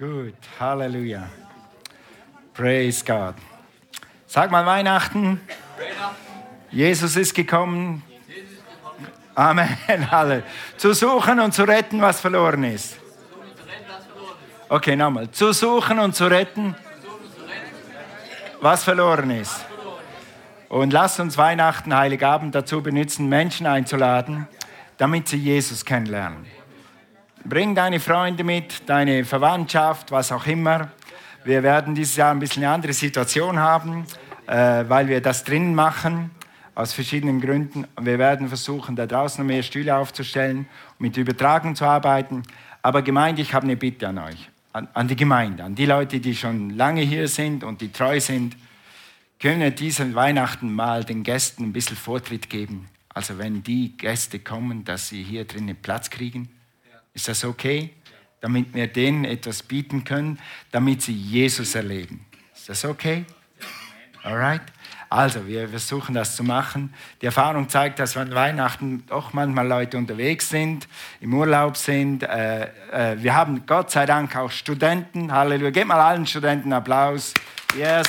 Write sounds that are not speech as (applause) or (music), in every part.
Gut, Halleluja. Praise God. Sag mal Weihnachten. Jesus ist gekommen. Amen. (laughs) Alle. Zu suchen und zu retten, was verloren ist. Okay, nochmal. Zu suchen und zu retten, was verloren ist. Und lass uns Weihnachten, Heiligabend dazu benutzen, Menschen einzuladen, damit sie Jesus kennenlernen. Bring deine Freunde mit, deine Verwandtschaft, was auch immer. Wir werden dieses Jahr ein bisschen eine andere Situation haben, äh, weil wir das drinnen machen, aus verschiedenen Gründen. Wir werden versuchen, da draußen mehr Stühle aufzustellen, mit Übertragung zu arbeiten. Aber Gemeinde, ich habe eine Bitte an euch, an, an die Gemeinde, an die Leute, die schon lange hier sind und die treu sind. Können wir diesen Weihnachten mal den Gästen ein bisschen Vortritt geben? Also wenn die Gäste kommen, dass sie hier drinnen Platz kriegen? Ist das okay? Damit wir denen etwas bieten können, damit sie Jesus erleben. Ist das okay? Alright? Also, wir versuchen das zu machen. Die Erfahrung zeigt, dass an Weihnachten doch manchmal Leute unterwegs sind, im Urlaub sind. Äh, äh, wir haben Gott sei Dank auch Studenten. Halleluja. Gebt mal allen Studenten Applaus. Yes.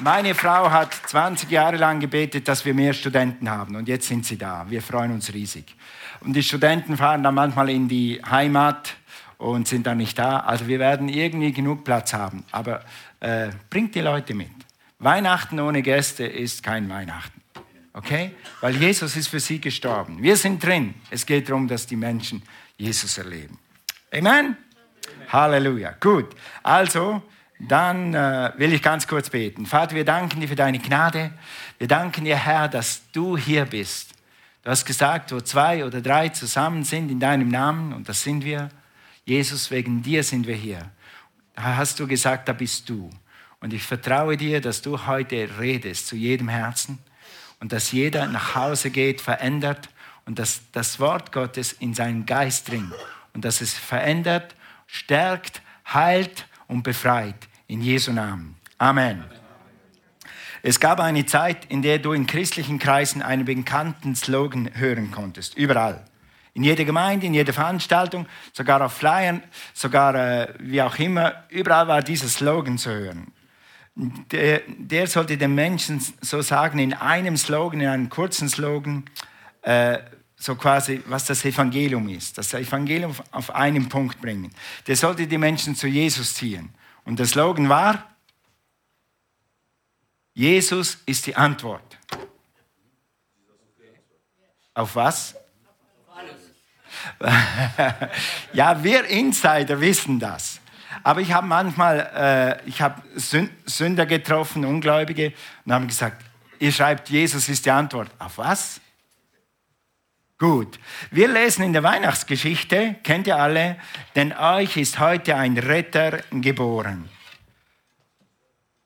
Meine Frau hat 20 Jahre lang gebetet, dass wir mehr Studenten haben. Und jetzt sind sie da. Wir freuen uns riesig. Und die Studenten fahren dann manchmal in die Heimat und sind dann nicht da. Also wir werden irgendwie genug Platz haben. Aber äh, bringt die Leute mit. Weihnachten ohne Gäste ist kein Weihnachten. Okay? Weil Jesus ist für sie gestorben. Wir sind drin. Es geht darum, dass die Menschen Jesus erleben. Amen? Amen. Halleluja. Gut. Also, dann äh, will ich ganz kurz beten. Vater, wir danken dir für deine Gnade. Wir danken dir, Herr, dass du hier bist. Du hast gesagt, wo zwei oder drei zusammen sind in deinem Namen, und das sind wir, Jesus, wegen dir sind wir hier. Da hast du gesagt, da bist du. Und ich vertraue dir, dass du heute redest zu jedem Herzen und dass jeder nach Hause geht, verändert und dass das Wort Gottes in seinen Geist dringt und dass es verändert, stärkt, heilt und befreit. In Jesu Namen. Amen. Es gab eine Zeit, in der du in christlichen Kreisen einen bekannten Slogan hören konntest, überall. In jeder Gemeinde, in jeder Veranstaltung, sogar auf Flyern, sogar äh, wie auch immer, überall war dieser Slogan zu hören. Der, der, sollte den Menschen so sagen, in einem Slogan, in einem kurzen Slogan, äh, so quasi, was das Evangelium ist. Das Evangelium auf einen Punkt bringen. Der sollte die Menschen zu Jesus ziehen. Und der Slogan war, Jesus ist die Antwort. Auf was? (laughs) ja, wir Insider wissen das. Aber ich habe manchmal, äh, ich habe Sünder getroffen, Ungläubige, und haben gesagt, ihr schreibt, Jesus ist die Antwort. Auf was? Gut. Wir lesen in der Weihnachtsgeschichte, kennt ihr alle, denn euch ist heute ein Retter geboren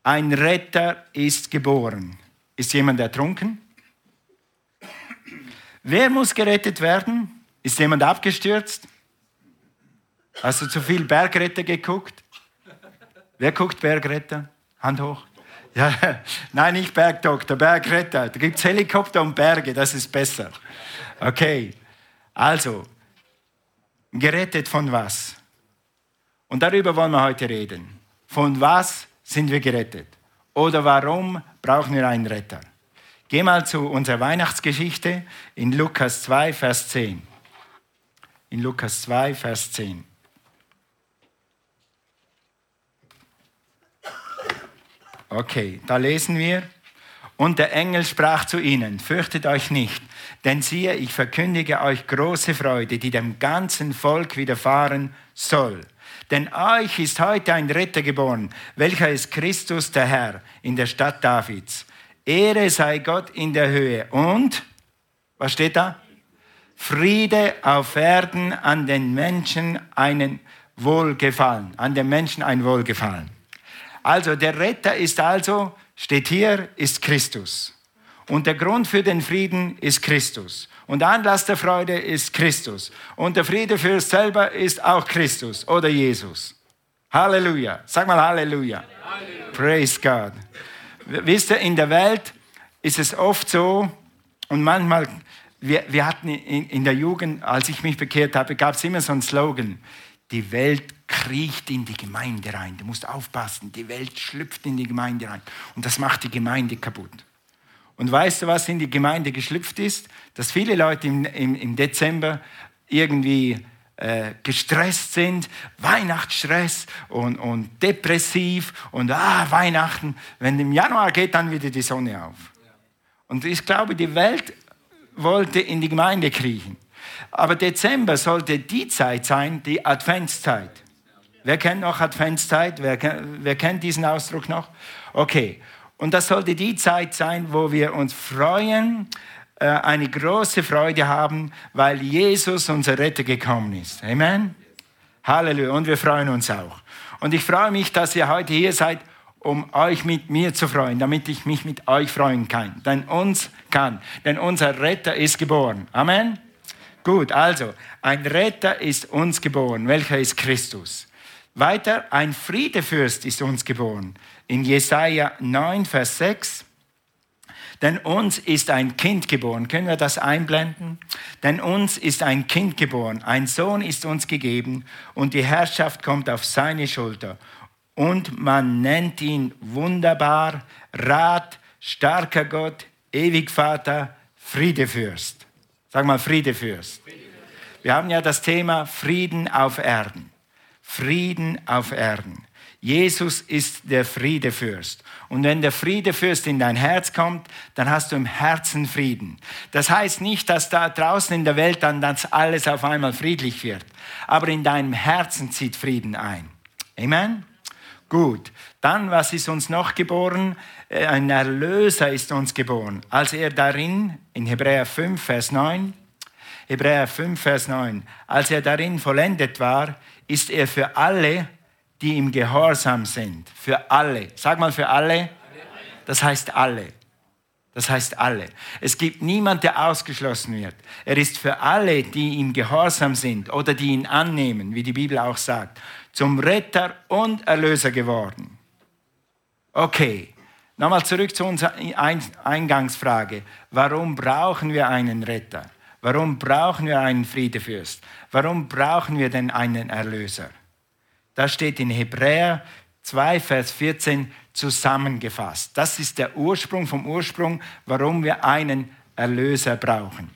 ein Retter ist geboren. Ist jemand ertrunken? Wer muss gerettet werden? Ist jemand abgestürzt? Hast du zu viel Bergretter geguckt? Wer guckt Bergretter? Hand hoch. Ja, (laughs) nein, nicht Bergdoktor, Bergretter. Da gibt es Helikopter und Berge, das ist besser. Okay, also, gerettet von was? Und darüber wollen wir heute reden. Von was sind wir gerettet? Oder warum brauchen wir einen Retter? Geh mal zu unserer Weihnachtsgeschichte in Lukas 2, Vers 10. In Lukas 2, Vers 10. Okay, da lesen wir. Und der Engel sprach zu ihnen, fürchtet euch nicht, denn siehe, ich verkündige euch große Freude, die dem ganzen Volk widerfahren soll. Denn euch ist heute ein Retter geboren, welcher ist Christus der Herr in der Stadt Davids. Ehre sei Gott in der Höhe und, was steht da? Friede auf Erden an den Menschen einen Wohlgefallen, an den Menschen ein Wohlgefallen. Also der Retter ist also, steht hier, ist Christus. Und der Grund für den Frieden ist Christus. Und Anlass der Freude ist Christus. Und der Friede für uns selber ist auch Christus oder Jesus. Halleluja. Sag mal Halleluja. Halleluja. Praise God. Wisst ihr, in der Welt ist es oft so, und manchmal, wir, wir hatten in, in der Jugend, als ich mich bekehrt habe, gab es immer so einen Slogan. die Welt kriecht in die Gemeinde rein. Du musst aufpassen, die Welt schlüpft in die Gemeinde rein. Und das macht die Gemeinde kaputt. Und weißt du, was in die Gemeinde geschlüpft ist? Dass viele Leute im, im, im Dezember irgendwie äh, gestresst sind, Weihnachtsstress und, und depressiv und ah, Weihnachten. Wenn im Januar geht dann wieder die Sonne auf. Und ich glaube, die Welt wollte in die Gemeinde kriechen. Aber Dezember sollte die Zeit sein, die Adventszeit. Wer kennt noch Adventszeit? Wer, wer kennt diesen Ausdruck noch? Okay. Und das sollte die Zeit sein, wo wir uns freuen, äh, eine große Freude haben, weil Jesus, unser Retter, gekommen ist. Amen. Halleluja. Und wir freuen uns auch. Und ich freue mich, dass ihr heute hier seid, um euch mit mir zu freuen, damit ich mich mit euch freuen kann. Denn uns kann. Denn unser Retter ist geboren. Amen. Gut, also, ein Retter ist uns geboren. Welcher ist Christus? Weiter, ein Friedefürst ist uns geboren. In Jesaja 9, Vers 6. Denn uns ist ein Kind geboren. Können wir das einblenden? Denn uns ist ein Kind geboren. Ein Sohn ist uns gegeben und die Herrschaft kommt auf seine Schulter. Und man nennt ihn wunderbar, Rat, starker Gott, ewig Vater, Friedefürst. Sag mal Friedefürst. Wir haben ja das Thema Frieden auf Erden. Frieden auf Erden. Jesus ist der Friedefürst. Und wenn der Friedefürst in dein Herz kommt, dann hast du im Herzen Frieden. Das heißt nicht, dass da draußen in der Welt dann das alles auf einmal friedlich wird. Aber in deinem Herzen zieht Frieden ein. Amen? Gut. Dann, was ist uns noch geboren? Äh, ein Erlöser ist uns geboren. Als er darin, in Hebräer 5, Vers 9, Hebräer 5, Vers 9, als er darin vollendet war, ist er für alle, die im Gehorsam sind. Für alle. Sag mal für alle. Das heißt alle. Das heißt alle. Es gibt niemand, der ausgeschlossen wird. Er ist für alle, die ihm gehorsam sind oder die ihn annehmen, wie die Bibel auch sagt, zum Retter und Erlöser geworden. Okay, Nochmal zurück zu unserer Eingangsfrage. Warum brauchen wir einen Retter? Warum brauchen wir einen Friedefürst? Warum brauchen wir denn einen Erlöser? Das steht in Hebräer 2, Vers 14 zusammengefasst. Das ist der Ursprung vom Ursprung, warum wir einen Erlöser brauchen.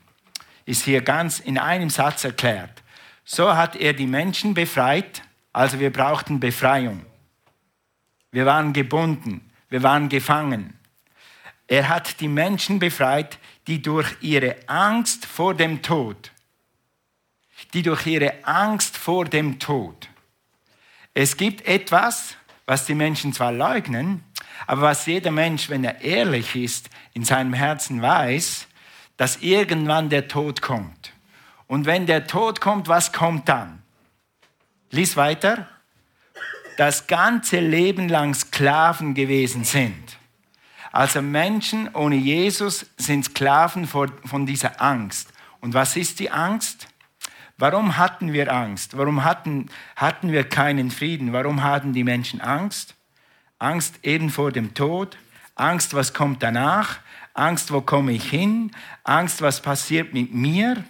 Ist hier ganz in einem Satz erklärt. So hat er die Menschen befreit, also wir brauchten Befreiung. Wir waren gebunden. Wir waren gefangen. Er hat die Menschen befreit, die durch ihre Angst vor dem Tod, die durch ihre Angst vor dem Tod. Es gibt etwas, was die Menschen zwar leugnen, aber was jeder Mensch, wenn er ehrlich ist, in seinem Herzen weiß, dass irgendwann der Tod kommt. Und wenn der Tod kommt, was kommt dann? Lies weiter das ganze Leben lang Sklaven gewesen sind. Also Menschen ohne Jesus sind Sklaven von dieser Angst. Und was ist die Angst? Warum hatten wir Angst? Warum hatten, hatten wir keinen Frieden? Warum hatten die Menschen Angst? Angst eben vor dem Tod, Angst, was kommt danach, Angst, wo komme ich hin, Angst, was passiert mit mir.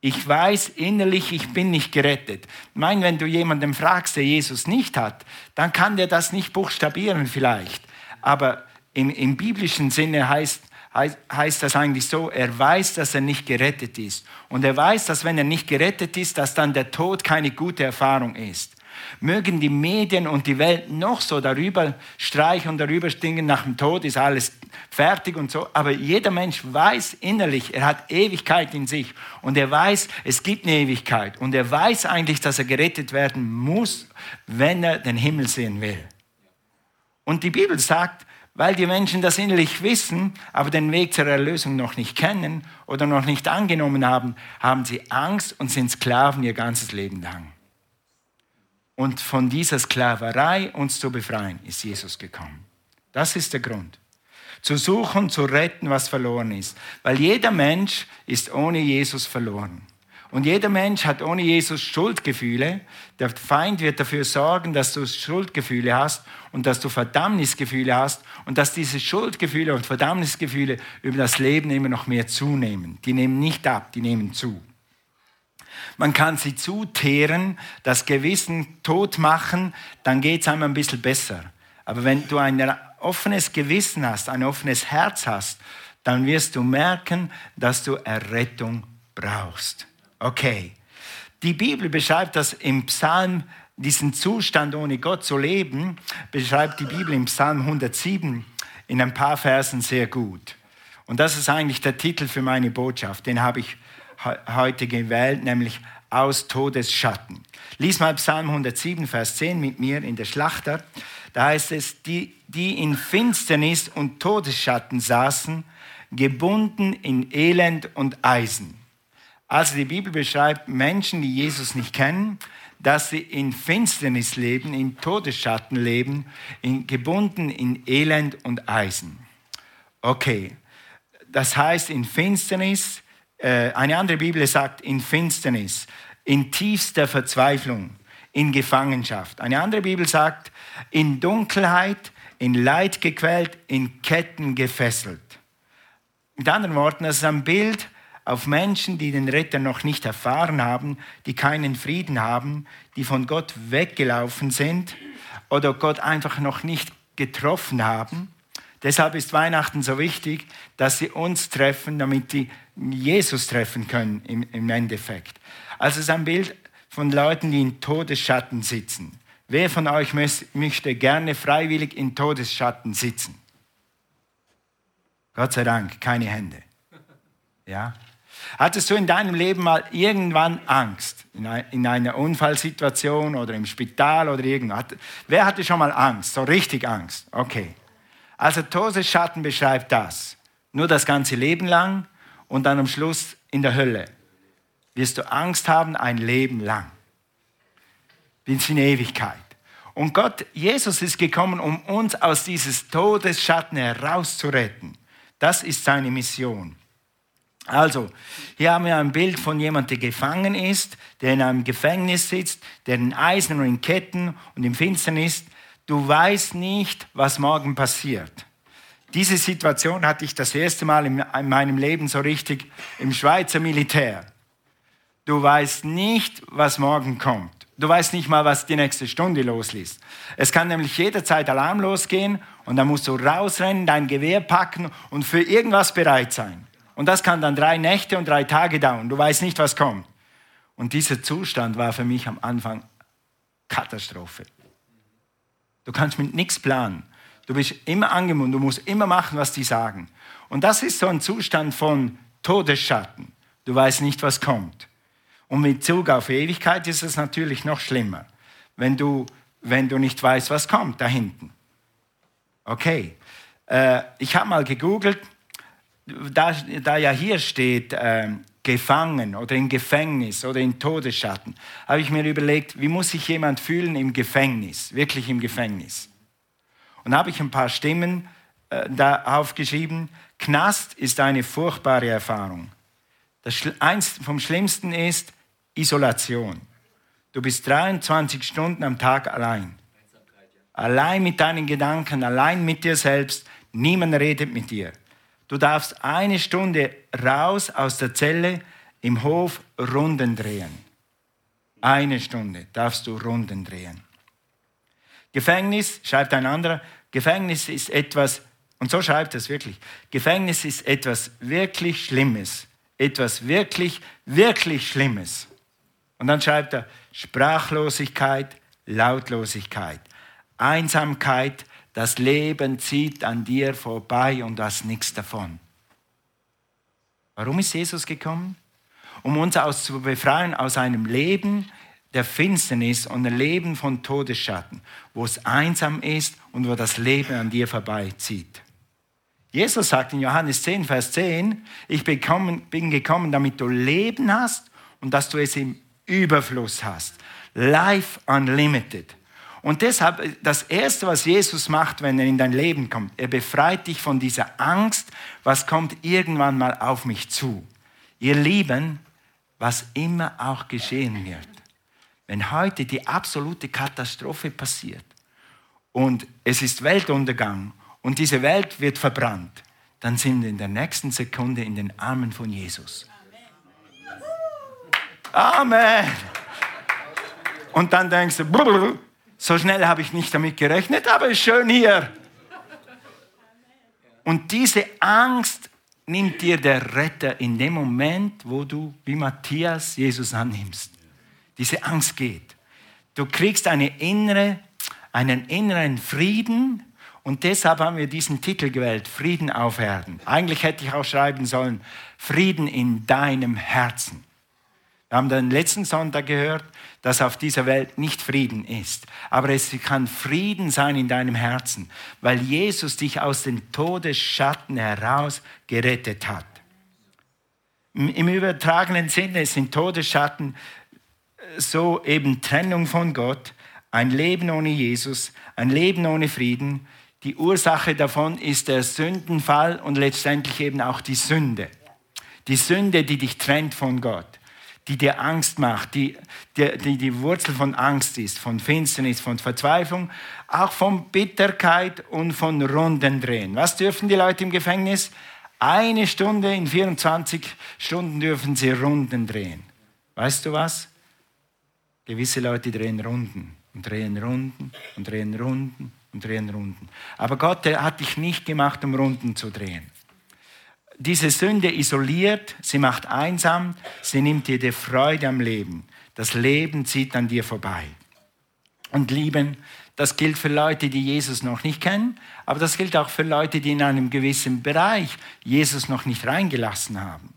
Ich weiß innerlich, ich bin nicht gerettet. Ich meine, wenn du jemandem fragst, der Jesus nicht hat, dann kann der das nicht buchstabieren vielleicht. Aber im, im biblischen Sinne heißt, heißt, das eigentlich so, er weiß, dass er nicht gerettet ist. Und er weiß, dass wenn er nicht gerettet ist, dass dann der Tod keine gute Erfahrung ist. Mögen die Medien und die Welt noch so darüber streichen und darüber stinken, nach dem Tod ist alles fertig und so. Aber jeder Mensch weiß innerlich, er hat Ewigkeit in sich. Und er weiß, es gibt eine Ewigkeit. Und er weiß eigentlich, dass er gerettet werden muss, wenn er den Himmel sehen will. Und die Bibel sagt, weil die Menschen das innerlich wissen, aber den Weg zur Erlösung noch nicht kennen oder noch nicht angenommen haben, haben sie Angst und sind Sklaven ihr ganzes Leben lang. Und von dieser Sklaverei uns zu befreien, ist Jesus gekommen. Das ist der Grund. Zu suchen, zu retten, was verloren ist. Weil jeder Mensch ist ohne Jesus verloren. Und jeder Mensch hat ohne Jesus Schuldgefühle. Der Feind wird dafür sorgen, dass du Schuldgefühle hast und dass du Verdammnisgefühle hast und dass diese Schuldgefühle und Verdammnisgefühle über das Leben immer noch mehr zunehmen. Die nehmen nicht ab, die nehmen zu. Man kann sie zuteeren, das Gewissen tot machen, dann geht es einem ein bisschen besser. Aber wenn du ein offenes Gewissen hast, ein offenes Herz hast, dann wirst du merken, dass du Errettung brauchst. Okay. Die Bibel beschreibt das im Psalm, diesen Zustand ohne Gott zu leben, beschreibt die Bibel im Psalm 107 in ein paar Versen sehr gut. Und das ist eigentlich der Titel für meine Botschaft. Den habe ich heute gewählt, nämlich aus Todesschatten. Lies mal Psalm 107, Vers 10 mit mir in der Schlachter. Da heißt es, die, die in Finsternis und Todesschatten saßen, gebunden in Elend und Eisen. Also die Bibel beschreibt Menschen, die Jesus nicht kennen, dass sie in Finsternis leben, in Todesschatten leben, in, gebunden in Elend und Eisen. Okay, das heißt in Finsternis, äh, eine andere Bibel sagt in Finsternis, in tiefster Verzweiflung, in Gefangenschaft. Eine andere Bibel sagt in Dunkelheit, in Leid gequält, in Ketten gefesselt. Mit anderen Worten, das ist ein Bild auf Menschen, die den Retter noch nicht erfahren haben, die keinen Frieden haben, die von Gott weggelaufen sind oder Gott einfach noch nicht getroffen haben. Deshalb ist Weihnachten so wichtig, dass sie uns treffen, damit sie Jesus treffen können im, im Endeffekt. Also es ist ein Bild von Leuten, die in Todesschatten sitzen. Wer von euch möchte gerne freiwillig in Todesschatten sitzen? Gott sei Dank, keine Hände. Ja? Hattest du in deinem Leben mal irgendwann Angst? In einer Unfallsituation oder im Spital oder irgendwas? Wer hatte schon mal Angst? So richtig Angst? Okay. Also Todesschatten beschreibt das. Nur das ganze Leben lang und dann am Schluss in der Hölle. Wirst du Angst haben ein Leben lang. Bis in Ewigkeit. Und Gott, Jesus ist gekommen, um uns aus dieses Todesschatten herauszuretten. Das ist seine Mission. Also, hier haben wir ein Bild von jemandem, der gefangen ist, der in einem Gefängnis sitzt, der in Eisen und in Ketten und im Finsternis. Du weißt nicht, was morgen passiert. Diese Situation hatte ich das erste Mal in meinem Leben so richtig im Schweizer Militär. Du weißt nicht, was morgen kommt. Du weißt nicht mal, was die nächste Stunde losliest. Es kann nämlich jederzeit Alarm losgehen und dann musst du rausrennen, dein Gewehr packen und für irgendwas bereit sein. Und das kann dann drei Nächte und drei Tage dauern. Du weißt nicht, was kommt. Und dieser Zustand war für mich am Anfang Katastrophe. Du kannst mit nichts planen. Du bist immer angebunden, du musst immer machen, was die sagen. Und das ist so ein Zustand von Todesschatten. Du weißt nicht, was kommt. Und mit Zug auf Ewigkeit ist es natürlich noch schlimmer, wenn du, wenn du nicht weißt, was kommt da hinten. Okay, äh, ich habe mal gegoogelt, da, da ja hier steht, äh, gefangen oder im Gefängnis oder in Todesschatten, habe ich mir überlegt, wie muss sich jemand fühlen im Gefängnis, wirklich im Gefängnis. Und habe ich ein paar Stimmen äh, da aufgeschrieben. Knast ist eine furchtbare Erfahrung. Das, eins vom Schlimmsten ist Isolation. Du bist 23 Stunden am Tag allein. Allein mit deinen Gedanken, allein mit dir selbst. Niemand redet mit dir. Du darfst eine Stunde raus aus der Zelle im Hof Runden drehen. Eine Stunde darfst du Runden drehen. Gefängnis, schreibt ein anderer, Gefängnis ist etwas, und so schreibt es wirklich, Gefängnis ist etwas wirklich Schlimmes. Etwas wirklich, wirklich Schlimmes. Und dann schreibt er Sprachlosigkeit, Lautlosigkeit, Einsamkeit, das Leben zieht an dir vorbei und du hast nichts davon. Warum ist Jesus gekommen? Um uns aus zu befreien aus einem Leben der Finsternis und einem Leben von Todesschatten, wo es einsam ist und wo das Leben an dir vorbeizieht. Jesus sagt in Johannes 10, Vers 10, ich bin gekommen, damit du Leben hast und dass du es im Überfluss hast. Life Unlimited. Und deshalb, das Erste, was Jesus macht, wenn er in dein Leben kommt, er befreit dich von dieser Angst, was kommt irgendwann mal auf mich zu. Ihr Lieben, was immer auch geschehen wird. Wenn heute die absolute Katastrophe passiert und es ist Weltuntergang und diese Welt wird verbrannt, dann sind wir in der nächsten Sekunde in den Armen von Jesus. Amen. Und dann denkst du, so schnell habe ich nicht damit gerechnet, aber ist schön hier. Und diese Angst nimmt dir der Retter in dem Moment, wo du wie Matthias Jesus annimmst. Diese Angst geht. Du kriegst eine innere, einen inneren Frieden und deshalb haben wir diesen Titel gewählt, Frieden auf Erden. Eigentlich hätte ich auch schreiben sollen, Frieden in deinem Herzen. Wir haben den letzten Sonntag gehört, dass auf dieser Welt nicht Frieden ist. Aber es kann Frieden sein in deinem Herzen, weil Jesus dich aus den Todesschatten heraus gerettet hat. Im übertragenen Sinne sind Todesschatten äh, so eben Trennung von Gott, ein Leben ohne Jesus, ein Leben ohne Frieden. Die Ursache davon ist der Sündenfall und letztendlich eben auch die Sünde. Die Sünde, die dich trennt von Gott die dir Angst macht, die, die, die die Wurzel von Angst ist, von Finsternis, von Verzweiflung, auch von Bitterkeit und von Rundendrehen. Was dürfen die Leute im Gefängnis? Eine Stunde in 24 Stunden dürfen sie Runden drehen. Weißt du was? Gewisse Leute drehen Runden und drehen Runden und drehen Runden und drehen Runden. Aber Gott hat dich nicht gemacht, um Runden zu drehen diese Sünde isoliert, sie macht einsam, sie nimmt dir die Freude am Leben. Das Leben zieht an dir vorbei. Und lieben, das gilt für Leute, die Jesus noch nicht kennen, aber das gilt auch für Leute, die in einem gewissen Bereich Jesus noch nicht reingelassen haben.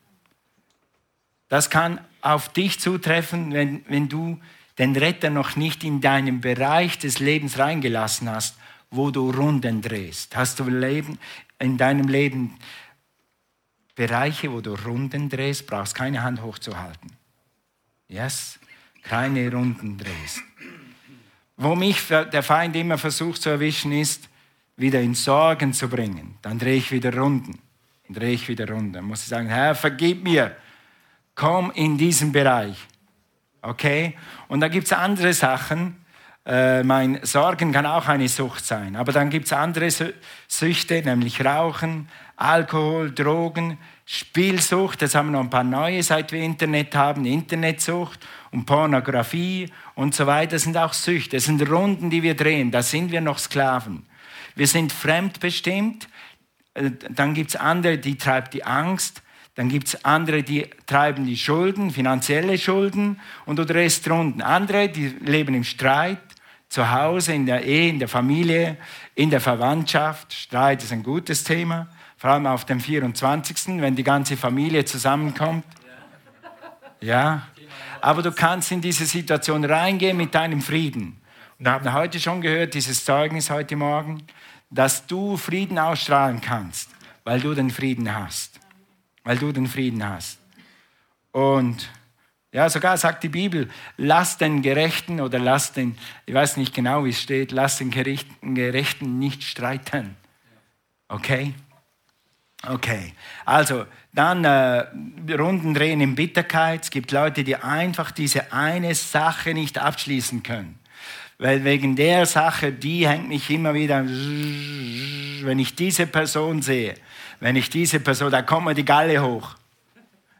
Das kann auf dich zutreffen, wenn, wenn du den Retter noch nicht in deinem Bereich des Lebens reingelassen hast, wo du Runden drehst. Hast du Leben, in deinem Leben Bereiche, wo du Runden drehst, brauchst keine Hand hochzuhalten. Yes, keine Runden drehst. Wo mich der Feind immer versucht zu erwischen, ist, wieder in Sorgen zu bringen. Dann drehe ich wieder Runden. Dann drehe ich wieder Runden. Dann muss ich sagen, Herr, vergib mir. Komm in diesen Bereich. Okay? Und da gibt es andere Sachen. Äh, mein Sorgen kann auch eine Sucht sein. Aber dann gibt es andere Süchte, nämlich Rauchen, Alkohol, Drogen, Spielsucht, jetzt haben wir noch ein paar neue, seit wir Internet haben, Internetsucht und Pornografie und so weiter, das sind auch Süchte, das sind Runden, die wir drehen, da sind wir noch Sklaven. Wir sind fremdbestimmt, äh, dann gibt es andere, die treibt die Angst, dann gibt es andere, die treiben die Schulden, finanzielle Schulden und du drehst Runden. Andere, die leben im Streit, zu Hause, in der Ehe, in der Familie, in der Verwandtschaft. Streit ist ein gutes Thema vor allem auf dem 24., wenn die ganze Familie zusammenkommt. Ja, aber du kannst in diese Situation reingehen mit deinem Frieden. Und wir haben heute schon gehört, dieses Zeugnis heute Morgen, dass du Frieden ausstrahlen kannst, weil du den Frieden hast. Weil du den Frieden hast. Und ja, sogar sagt die Bibel, lass den Gerechten oder lass den, ich weiß nicht genau, wie es steht, lass den Gerechten nicht streiten. Okay? Okay, also dann äh, Runden drehen in Bitterkeit. Es gibt Leute, die einfach diese eine Sache nicht abschließen können. Weil wegen der Sache, die hängt mich immer wieder, wenn ich diese Person sehe, wenn ich diese Person, da kommt mir die Galle hoch.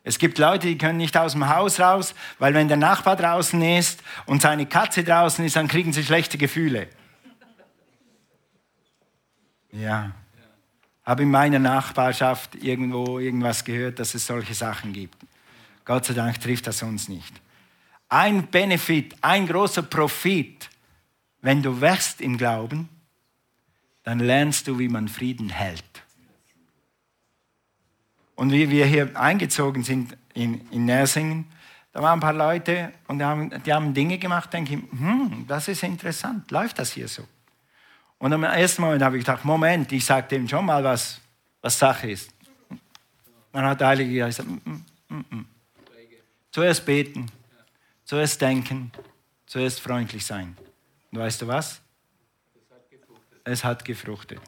Es gibt Leute, die können nicht aus dem Haus raus, weil wenn der Nachbar draußen ist und seine Katze draußen ist, dann kriegen sie schlechte Gefühle. Ja, habe in meiner Nachbarschaft irgendwo irgendwas gehört, dass es solche Sachen gibt. Gott sei Dank trifft das uns nicht. Ein Benefit, ein großer Profit, wenn du wächst im Glauben, dann lernst du, wie man Frieden hält. Und wie wir hier eingezogen sind in, in Nersingen, da waren ein paar Leute und die haben, die haben Dinge gemacht, denke ich, hm, das ist interessant, läuft das hier so? Und am ersten Moment habe ich gedacht, Moment, ich sage dem schon mal, was, was Sache ist. Dann hat der Heilige Geist gesagt, mm, mm, mm, mm. zuerst beten, zuerst denken, zuerst freundlich sein. Und weißt du was? Es hat gefruchtet.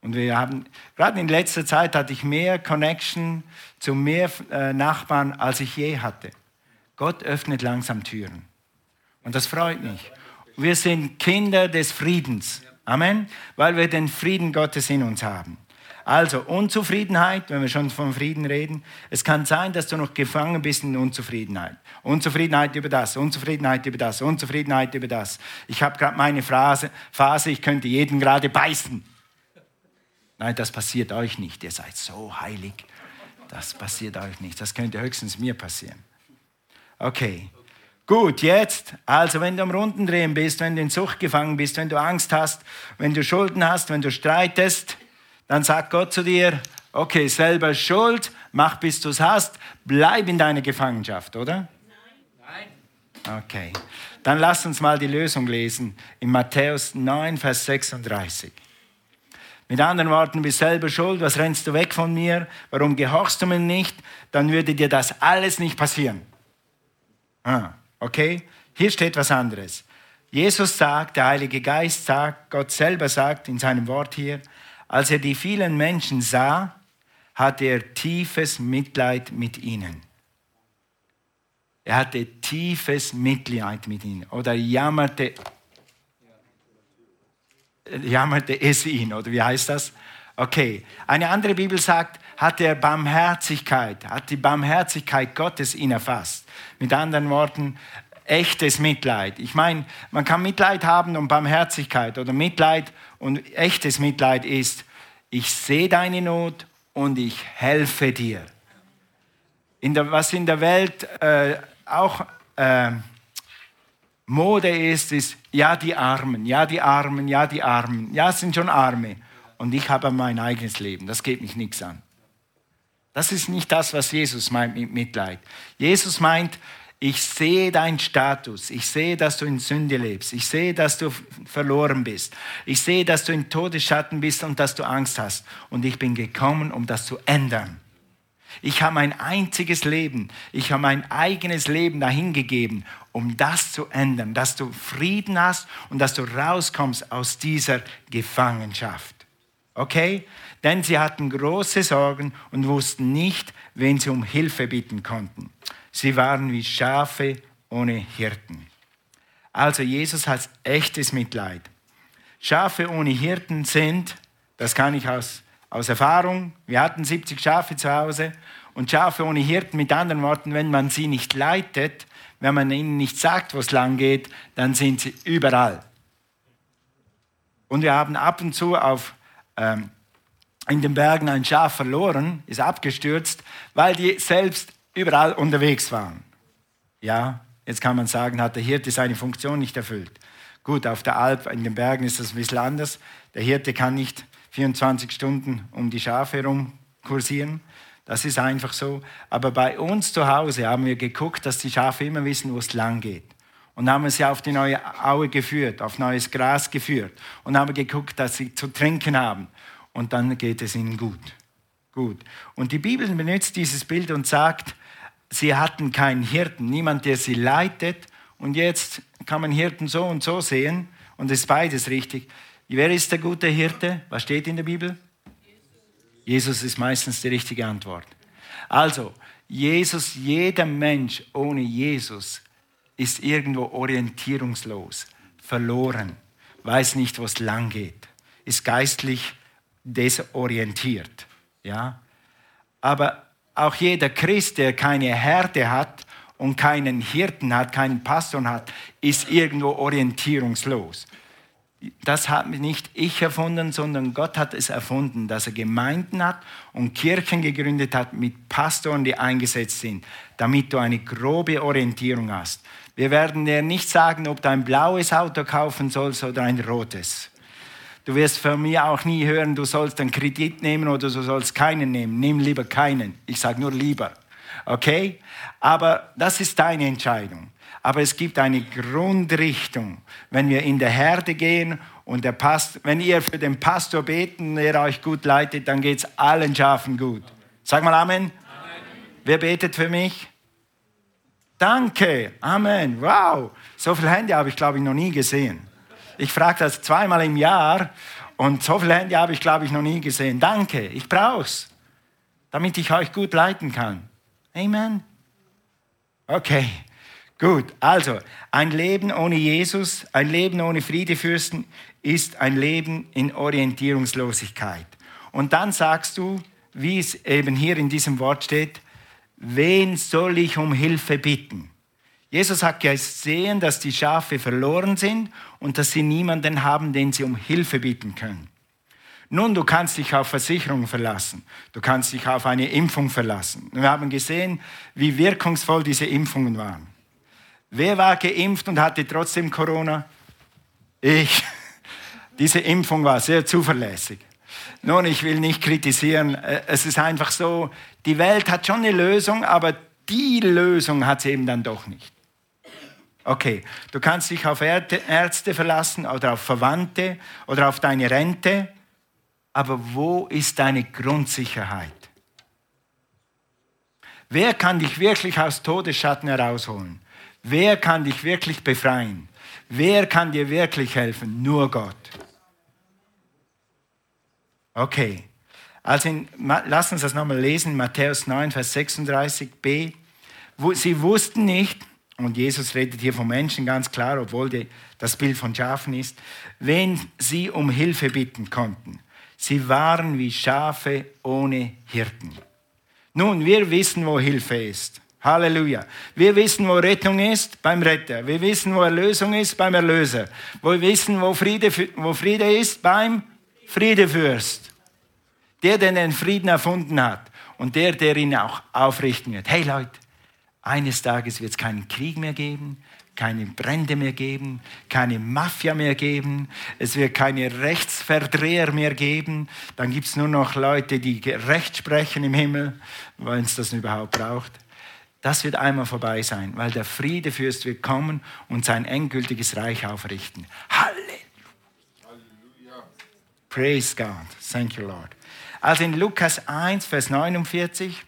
Und wir haben, gerade in letzter Zeit hatte ich mehr Connection zu mehr äh, Nachbarn, als ich je hatte. Gott öffnet langsam Türen. Und das freut mich. Wir sind Kinder des Friedens. Amen. Weil wir den Frieden Gottes in uns haben. Also Unzufriedenheit, wenn wir schon vom Frieden reden. Es kann sein, dass du noch gefangen bist in Unzufriedenheit. Unzufriedenheit über das, Unzufriedenheit über das, Unzufriedenheit über das. Ich habe gerade meine Phase, Phase, ich könnte jeden gerade beißen. Nein, das passiert euch nicht. Ihr seid so heilig. Das passiert euch nicht. Das könnte höchstens mir passieren. Okay. Gut, jetzt, also wenn du am Rundendrehen bist, wenn du in Sucht gefangen bist, wenn du Angst hast, wenn du Schulden hast, wenn du streitest, dann sagt Gott zu dir, okay, selber Schuld, mach bis du es hast, bleib in deiner Gefangenschaft, oder? Nein. Okay, dann lass uns mal die Lösung lesen in Matthäus 9, Vers 36. Mit anderen Worten, du bist selber schuld, was rennst du weg von mir, warum gehorchst du mir nicht, dann würde dir das alles nicht passieren. Ah, okay, hier steht was anderes. Jesus sagt, der Heilige Geist sagt, Gott selber sagt in seinem Wort hier, als er die vielen Menschen sah, hatte er tiefes Mitleid mit ihnen. Er hatte tiefes Mitleid mit ihnen oder jammerte, jammerte es ihn, oder wie heißt das? Okay, eine andere Bibel sagt, hat er Barmherzigkeit, hat die Barmherzigkeit Gottes ihn erfasst. Mit anderen Worten, echtes Mitleid. Ich meine, man kann Mitleid haben und Barmherzigkeit oder Mitleid und echtes Mitleid ist, ich sehe deine Not und ich helfe dir. In der, was in der Welt äh, auch äh, Mode ist, ist, ja, die Armen, ja, die Armen, ja, die Armen, ja, es sind schon Arme. Und ich habe mein eigenes Leben, das geht mich nichts an. Das ist nicht das, was Jesus meint mit Mitleid. Jesus meint, ich sehe deinen Status. Ich sehe, dass du in Sünde lebst. Ich sehe, dass du verloren bist. Ich sehe, dass du in Todesschatten bist und dass du Angst hast. Und ich bin gekommen, um das zu ändern. Ich habe mein einziges Leben, ich habe mein eigenes Leben dahingegeben, um das zu ändern, dass du Frieden hast und dass du rauskommst aus dieser Gefangenschaft. Okay? Denn sie hatten große Sorgen und wussten nicht, wen sie um Hilfe bitten konnten. Sie waren wie Schafe ohne Hirten. Also Jesus hat echtes Mitleid. Schafe ohne Hirten sind, das kann ich aus, aus Erfahrung, wir hatten 70 Schafe zu Hause und Schafe ohne Hirten, mit anderen Worten, wenn man sie nicht leitet, wenn man ihnen nicht sagt, wo es lang geht, dann sind sie überall. Und wir haben ab und zu auf, ähm, in den Bergen ein Schaf verloren, ist abgestürzt, weil die selbst überall unterwegs waren. Ja, jetzt kann man sagen, hat der Hirte seine Funktion nicht erfüllt. Gut, auf der Alp, in den Bergen ist das ein bisschen anders. Der Hirte kann nicht 24 Stunden um die Schafe herum kursieren. Das ist einfach so. Aber bei uns zu Hause haben wir geguckt, dass die Schafe immer wissen, wo es lang geht. Und haben sie auf die neue Aue geführt, auf neues Gras geführt. Und haben geguckt, dass sie zu trinken haben. Und dann geht es ihnen gut. Gut. Und die Bibel benutzt dieses Bild und sagt, sie hatten keinen Hirten, niemand, der sie leitet. Und jetzt kann man Hirten so und so sehen und es ist beides richtig. Wer ist der gute Hirte? Was steht in der Bibel? Jesus ist meistens die richtige Antwort. Also, Jesus, jeder Mensch ohne Jesus ist irgendwo orientierungslos, verloren, weiß nicht, wo es lang geht, ist geistlich desorientiert. Ja? Aber auch jeder Christ, der keine Härte hat und keinen Hirten hat, keinen Pastor hat, ist irgendwo orientierungslos. Das hat nicht ich erfunden, sondern Gott hat es erfunden, dass er Gemeinden hat und Kirchen gegründet hat mit Pastoren, die eingesetzt sind, damit du eine grobe Orientierung hast. Wir werden dir nicht sagen, ob du ein blaues Auto kaufen sollst oder ein rotes. Du wirst von mir auch nie hören, du sollst einen Kredit nehmen oder du sollst keinen nehmen. Nimm lieber keinen. Ich sage nur lieber. Okay? Aber das ist deine Entscheidung. Aber es gibt eine Grundrichtung. Wenn wir in der Herde gehen und der Pastor, wenn ihr für den Pastor beten, der euch gut leitet, dann geht es allen Schafen gut. Sag mal Amen. Amen. Wer betet für mich? Danke. Amen. Wow. So viele Hände habe ich, glaube ich, noch nie gesehen. Ich frage das zweimal im Jahr und so viele Hände habe ich, glaube ich, noch nie gesehen. Danke, ich brauche es, damit ich euch gut leiten kann. Amen. Okay, gut. Also, ein Leben ohne Jesus, ein Leben ohne Friedefürsten ist ein Leben in Orientierungslosigkeit. Und dann sagst du, wie es eben hier in diesem Wort steht, wen soll ich um Hilfe bitten? Jesus hat gesehen, dass die Schafe verloren sind und dass sie niemanden haben, den sie um Hilfe bitten können. Nun, du kannst dich auf Versicherungen verlassen. Du kannst dich auf eine Impfung verlassen. Wir haben gesehen, wie wirkungsvoll diese Impfungen waren. Wer war geimpft und hatte trotzdem Corona? Ich. (laughs) Diese Impfung war sehr zuverlässig. Nun, ich will nicht kritisieren. Äh, es ist einfach so, die Welt hat schon eine Lösung, aber die Lösung hat sie eben dann doch nicht. Okay, du kannst dich auf Ärzte verlassen oder auf Verwandte oder auf deine Rente, aber wo ist deine Grundsicherheit? Wer kann dich wirklich aus Todesschatten herausholen? Wer kann dich wirklich befreien? Wer kann dir wirklich helfen? Nur Gott. Okay, also in, lass uns das nochmal lesen, Matthäus 9, Vers 36b. Sie wussten nicht, und Jesus redet hier von Menschen ganz klar, obwohl die, das Bild von Schafen ist, wen sie um Hilfe bitten konnten. Sie waren wie Schafe ohne Hirten. Nun, wir wissen, wo Hilfe ist. Halleluja. Wir wissen, wo Rettung ist beim Retter. Wir wissen, wo Erlösung ist beim Erlöser. Wir wissen, wo Friede, wo Friede ist beim Friedefürst. Der, der den Frieden erfunden hat und der, der ihn auch aufrichten wird. Hey Leute, eines Tages wird es keinen Krieg mehr geben, keine Brände mehr geben, keine Mafia mehr geben, es wird keine Rechtsverdreher mehr geben, dann gibt es nur noch Leute, die Recht sprechen im Himmel, wenn es das überhaupt braucht. Das wird einmal vorbei sein, weil der Friedefürst wird kommen und sein endgültiges Reich aufrichten. Halleluja. Praise God. Thank you, Lord. Also in Lukas 1, Vers 49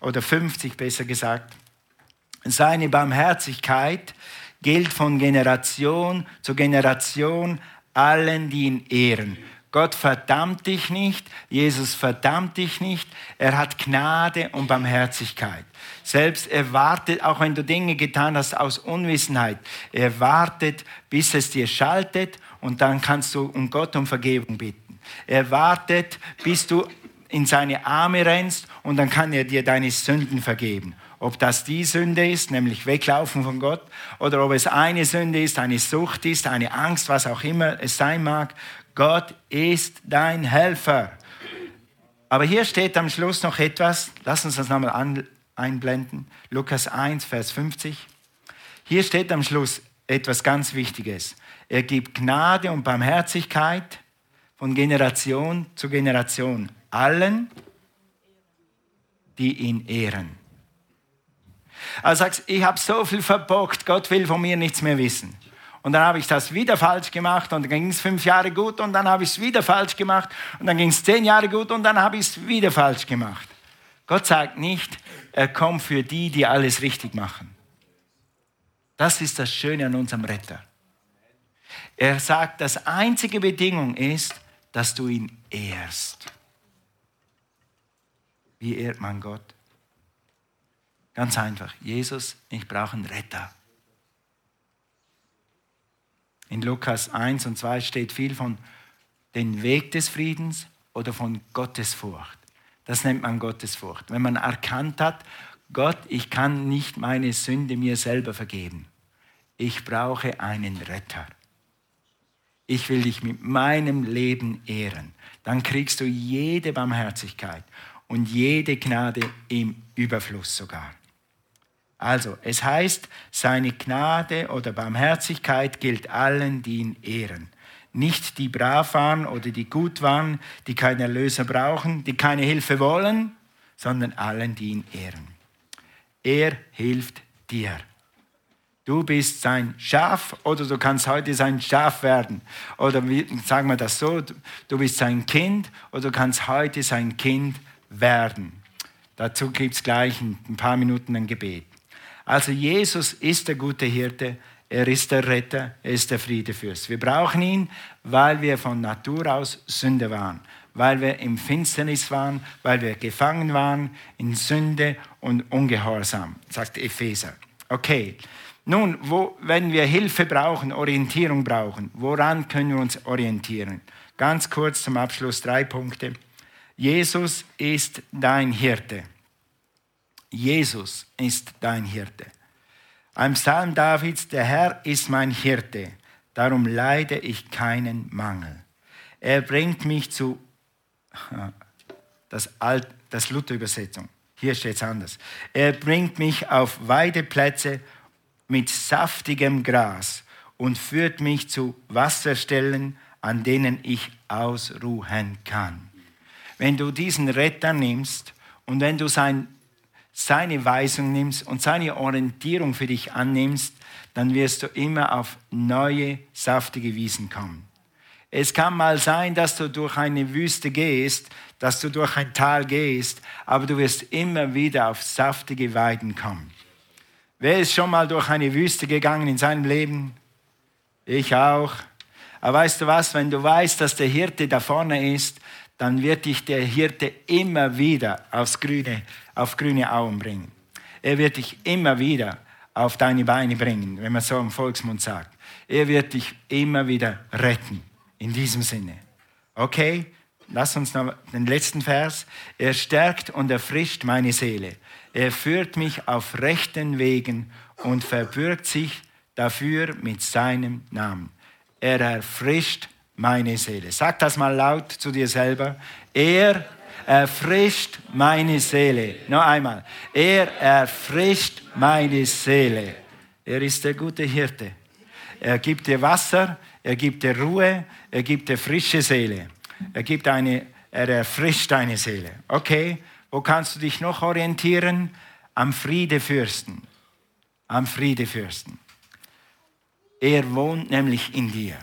oder 50 besser gesagt, seine Barmherzigkeit gilt von Generation zu Generation allen, die ihn ehren. Gott verdammt dich nicht, Jesus verdammt dich nicht, er hat Gnade und Barmherzigkeit. Selbst er wartet, auch wenn du Dinge getan hast aus Unwissenheit, er wartet, bis es dir schaltet und dann kannst du um Gott um Vergebung bitten. Er wartet, bis du in seine Arme rennst und dann kann er dir deine Sünden vergeben. Ob das die Sünde ist, nämlich weglaufen von Gott, oder ob es eine Sünde ist, eine Sucht ist, eine Angst, was auch immer es sein mag. Gott ist dein Helfer. Aber hier steht am Schluss noch etwas, lass uns das nochmal einblenden. Lukas 1, Vers 50. Hier steht am Schluss etwas ganz Wichtiges. Er gibt Gnade und Barmherzigkeit von Generation zu Generation allen, die ihn ehren. Also sagst, ich habe so viel verbockt, Gott will von mir nichts mehr wissen. Und dann habe ich das wieder falsch gemacht und dann ging es fünf Jahre gut und dann habe ich es wieder falsch gemacht und dann ging es zehn Jahre gut und dann habe ich es wieder falsch gemacht. Gott sagt nicht, er kommt für die, die alles richtig machen. Das ist das Schöne an unserem Retter. Er sagt, das einzige Bedingung ist, dass du ihn ehrst. Wie ehrt man Gott? Ganz einfach. Jesus, ich brauche einen Retter. In Lukas 1 und 2 steht viel von den Weg des Friedens oder von Gottesfurcht. Das nennt man Gottesfurcht. Wenn man erkannt hat, Gott, ich kann nicht meine Sünde mir selber vergeben. Ich brauche einen Retter. Ich will dich mit meinem Leben ehren. Dann kriegst du jede Barmherzigkeit und jede Gnade im Überfluss sogar. Also, es heißt, seine Gnade oder Barmherzigkeit gilt allen, die ihn ehren. Nicht die brav waren oder die gut waren, die keinen Erlöser brauchen, die keine Hilfe wollen, sondern allen, die ihn ehren. Er hilft dir. Du bist sein Schaf oder du kannst heute sein Schaf werden. Oder sagen wir das so, du bist sein Kind oder du kannst heute sein Kind werden. Dazu gibt es gleich in ein paar Minuten ein Gebet. Also Jesus ist der gute Hirte, er ist der Retter, er ist der Friedefürst. Wir brauchen ihn, weil wir von Natur aus Sünde waren, weil wir im Finsternis waren, weil wir gefangen waren in Sünde und Ungehorsam, sagt Epheser. Okay, nun, wo, wenn wir Hilfe brauchen, Orientierung brauchen, woran können wir uns orientieren? Ganz kurz zum Abschluss drei Punkte. Jesus ist dein Hirte. Jesus ist dein Hirte. Ein Psalm Davids, der Herr ist mein Hirte, darum leide ich keinen Mangel. Er bringt mich zu, das, Alt, das Luther-Übersetzung, hier steht es anders. Er bringt mich auf Weideplätze mit saftigem Gras und führt mich zu Wasserstellen, an denen ich ausruhen kann. Wenn du diesen Retter nimmst und wenn du sein seine Weisung nimmst und seine Orientierung für dich annimmst, dann wirst du immer auf neue, saftige Wiesen kommen. Es kann mal sein, dass du durch eine Wüste gehst, dass du durch ein Tal gehst, aber du wirst immer wieder auf saftige Weiden kommen. Wer ist schon mal durch eine Wüste gegangen in seinem Leben? Ich auch. Aber weißt du was, wenn du weißt, dass der Hirte da vorne ist, dann wird dich der Hirte immer wieder aufs grüne, auf grüne Auen bringen. Er wird dich immer wieder auf deine Beine bringen, wenn man so im Volksmund sagt. Er wird dich immer wieder retten. In diesem Sinne. Okay, lass uns noch den letzten Vers. Er stärkt und erfrischt meine Seele. Er führt mich auf rechten Wegen und verbürgt sich dafür mit seinem Namen. Er erfrischt meine Seele. Sag das mal laut zu dir selber. Er erfrischt meine Seele. Noch einmal. Er erfrischt meine Seele. Er ist der gute Hirte. Er gibt dir Wasser, er gibt dir Ruhe, er gibt dir frische Seele. Er gibt eine, er erfrischt deine Seele. Okay, wo kannst du dich noch orientieren? Am Friedefürsten. Am Friedefürsten. Er wohnt nämlich in dir.